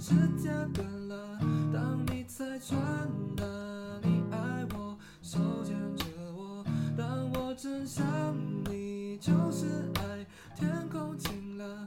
时间变了，当你猜穿了你爱我，手牵着我，当我真想你就是爱，天空晴了。